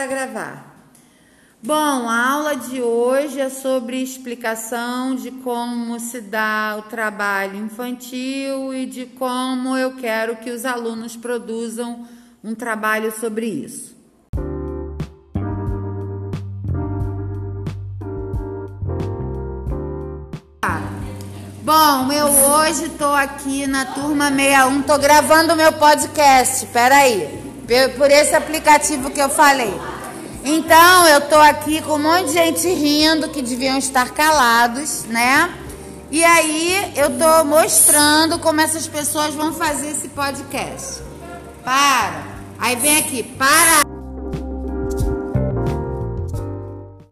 para gravar. Bom, a aula de hoje é sobre explicação de como se dá o trabalho infantil e de como eu quero que os alunos produzam um trabalho sobre isso. Bom, eu hoje estou aqui na turma 61, estou gravando o meu podcast, peraí, por esse aplicativo que eu falei. Então, eu tô aqui com um monte de gente rindo que deviam estar calados, né? E aí, eu tô mostrando como essas pessoas vão fazer esse podcast. Para. Aí vem aqui, para.